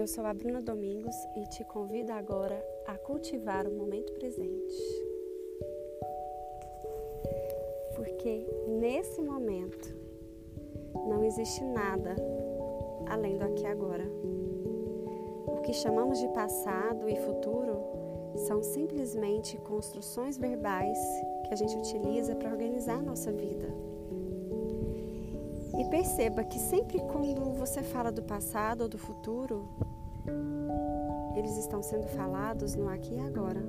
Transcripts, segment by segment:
Eu sou a Bruna Domingos e te convido agora a cultivar o momento presente. Porque nesse momento não existe nada além do aqui e agora. O que chamamos de passado e futuro são simplesmente construções verbais que a gente utiliza para organizar a nossa vida. E perceba que sempre quando você fala do passado ou do futuro, eles estão sendo falados no aqui e agora.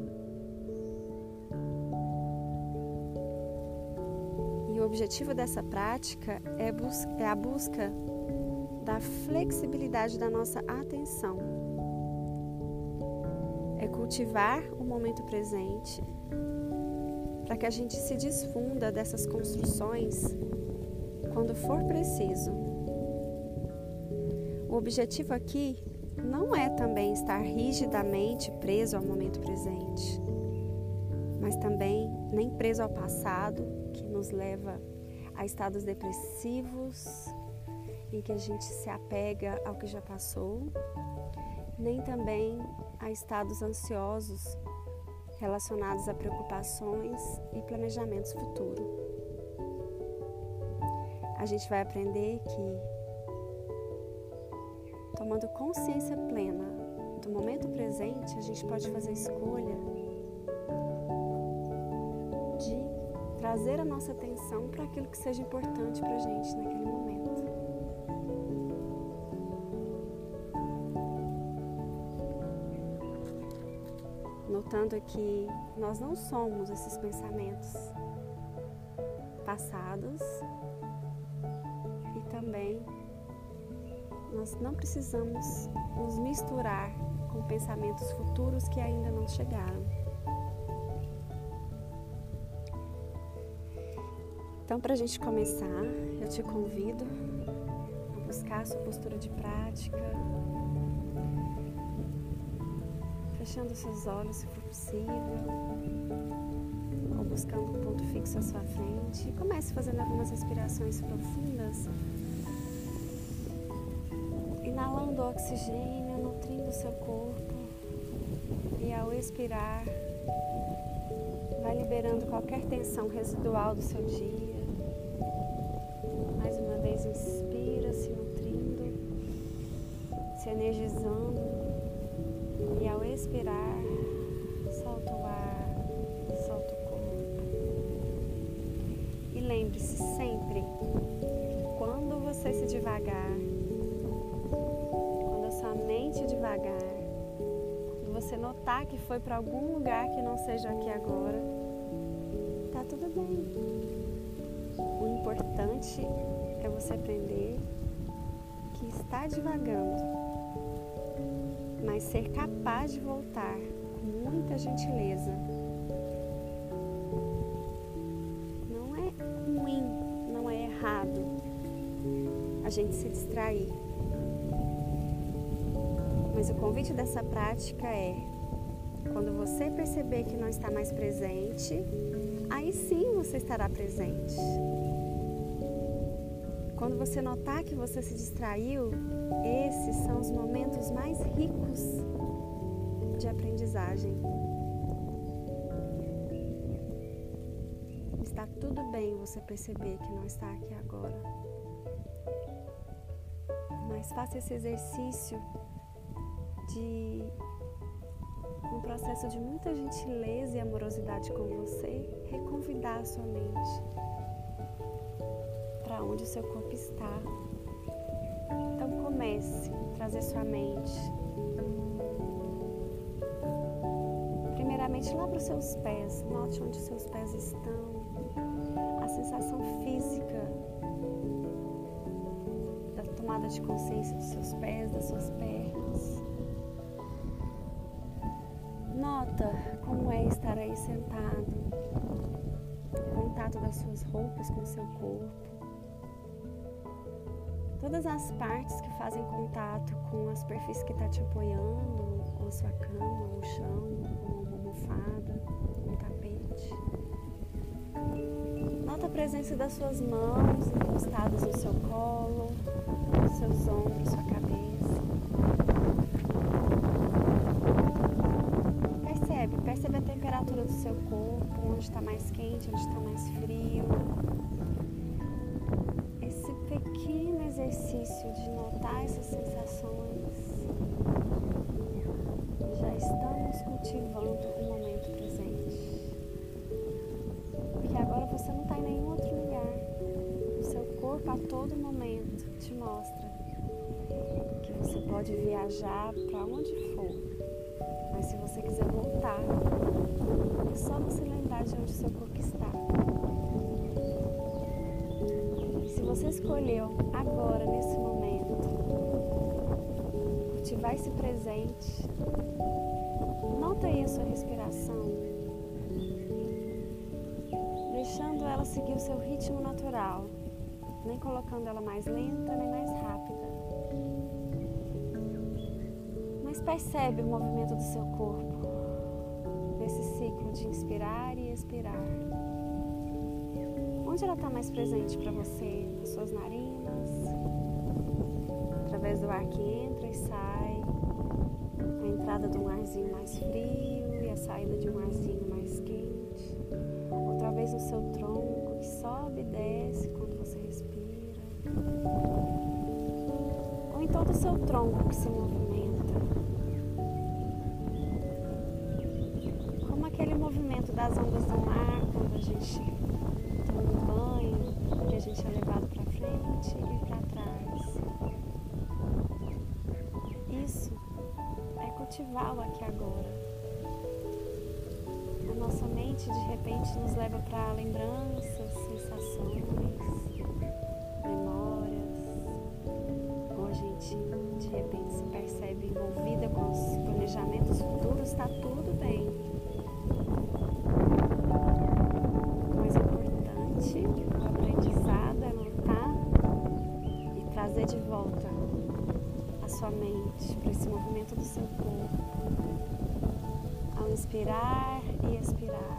E o objetivo dessa prática é, é a busca da flexibilidade da nossa atenção. É cultivar o momento presente para que a gente se desfunda dessas construções quando for preciso. O objetivo aqui não é também estar rigidamente preso ao momento presente, mas também nem preso ao passado, que nos leva a estados depressivos, em que a gente se apega ao que já passou, nem também a estados ansiosos relacionados a preocupações e planejamentos futuros a gente vai aprender que, tomando consciência plena do momento presente, a gente pode fazer a escolha de trazer a nossa atenção para aquilo que seja importante para a gente naquele momento. Notando que nós não somos esses pensamentos passados nós não precisamos nos misturar com pensamentos futuros que ainda não chegaram. Então, para a gente começar, eu te convido a buscar a sua postura de prática, fechando seus olhos se for possível, ou buscando um ponto fixo à sua frente. Comece fazendo algumas respirações profundas inalando oxigênio, nutrindo seu corpo e ao expirar, vai liberando qualquer tensão residual do seu dia. Mais uma vez, inspira, se nutrindo, se energizando e ao expirar, solta o ar, solta o corpo. E lembre-se sempre quando você se devagar, mente devagar. Quando você notar que foi para algum lugar que não seja aqui agora, tá tudo bem. O importante é você aprender que está devagando, mas ser capaz de voltar com muita gentileza. Não é ruim, não é errado a gente se distrair. Mas o convite dessa prática é: quando você perceber que não está mais presente, aí sim você estará presente. Quando você notar que você se distraiu, esses são os momentos mais ricos de aprendizagem. Está tudo bem você perceber que não está aqui agora. Mas faça esse exercício de um processo de muita gentileza e amorosidade com você, reconvidar a sua mente para onde o seu corpo está. Então comece a trazer sua mente primeiramente lá para os seus pés, note onde os seus pés estão, a sensação física da tomada de consciência dos seus pés, sentado, contato das suas roupas com o seu corpo. Todas as partes que fazem contato com a superfície que está te apoiando, ou a sua cama, ou o chão, ou uma almofada, um tapete. Nota a presença das suas mãos encostadas no seu colo, seus ombros, sua cabeça. seu corpo, onde está mais quente, onde está mais frio. Esse pequeno exercício de notar essas sensações, já estamos cultivando o momento presente. Porque agora você não está em nenhum outro lugar. O seu corpo a todo momento te mostra que você pode viajar para onde for mas se você quiser voltar, é só você lembrar de onde o seu corpo está. Se você escolheu agora, nesse momento, cultivar esse presente, nota aí a sua respiração, deixando ela seguir o seu ritmo natural, nem colocando ela mais lenta nem mais rápida percebe o movimento do seu corpo nesse ciclo de inspirar e expirar. Onde ela está mais presente para você? Nas suas narinas, através do ar que entra e sai, a entrada de um arzinho mais frio e a saída de um arzinho mais quente, outra vez no seu tronco que sobe e desce quando você respira, ou em todo o seu tronco que se movimenta das ondas do mar quando a gente toma um banho, que a gente é levado para frente e para trás. Isso é cultivar o aqui agora. A nossa mente de repente nos leva para lembranças, sensações, memórias, ou a gente de repente se percebe envolvida com os planejamentos futuros, está tudo bem. Sua mente, para esse movimento do seu corpo, ao inspirar e expirar.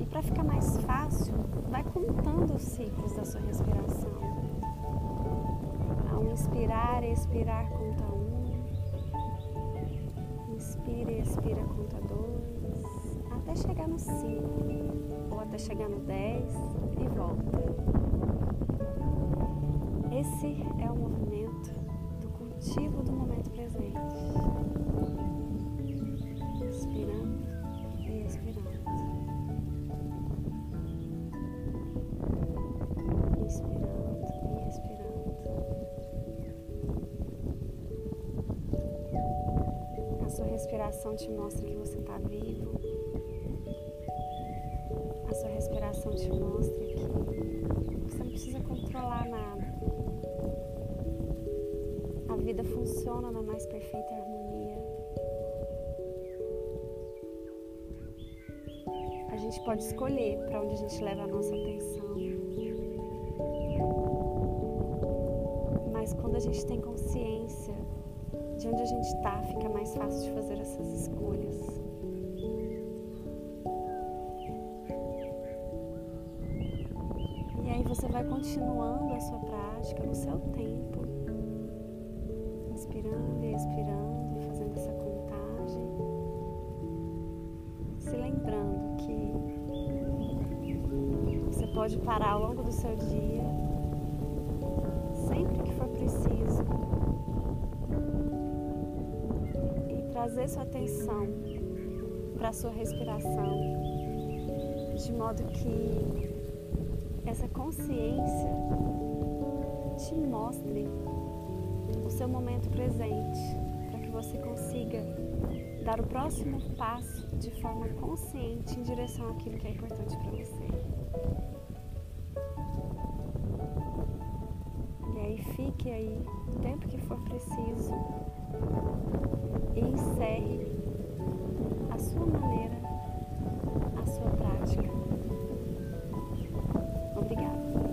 E para ficar mais fácil, vai contando os ciclos da sua respiração. Ao inspirar e expirar, conta um. Inspira e expira, conta dois. Até chegar no cinco, ou até chegar no dez e volta. Esse é o movimento ativo do momento presente. Inspirando e expirando. Inspirando e expirando. A sua respiração te mostra que você está vivo. A sua respiração te mostra vida funciona na mais perfeita harmonia. A gente pode escolher para onde a gente leva a nossa atenção. Mas quando a gente tem consciência de onde a gente está, fica mais fácil de fazer essas escolhas. E aí você vai continuando a sua prática no seu tempo que você pode parar ao longo do seu dia, sempre que for preciso, e trazer sua atenção para a sua respiração, de modo que essa consciência te mostre o seu momento presente, para que você consiga dar o próximo passo de forma consciente em direção àquilo que é importante para você. E aí fique aí o tempo que for preciso e encerre a sua maneira, a sua prática. Obrigada.